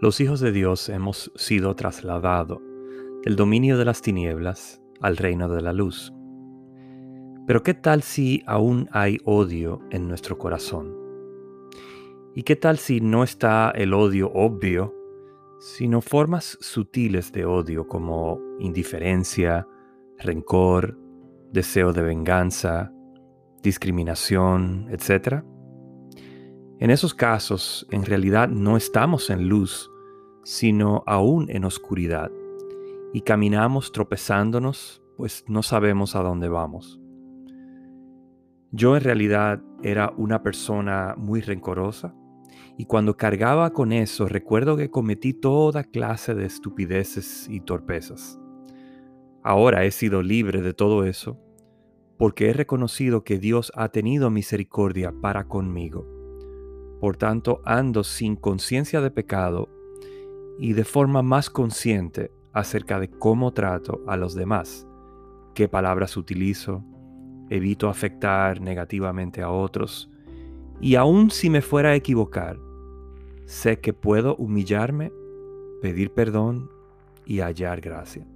Los hijos de Dios hemos sido trasladados del dominio de las tinieblas al reino de la luz. Pero ¿qué tal si aún hay odio en nuestro corazón? ¿Y qué tal si no está el odio obvio, sino formas sutiles de odio como indiferencia, rencor, deseo de venganza, discriminación, etc.? En esos casos, en realidad no estamos en luz, sino aún en oscuridad, y caminamos tropezándonos, pues no sabemos a dónde vamos. Yo en realidad era una persona muy rencorosa, y cuando cargaba con eso recuerdo que cometí toda clase de estupideces y torpezas. Ahora he sido libre de todo eso, porque he reconocido que Dios ha tenido misericordia para conmigo por tanto, ando sin conciencia de pecado y de forma más consciente acerca de cómo trato a los demás, qué palabras utilizo, evito afectar negativamente a otros, y aun si me fuera a equivocar, sé que puedo humillarme, pedir perdón y hallar gracia.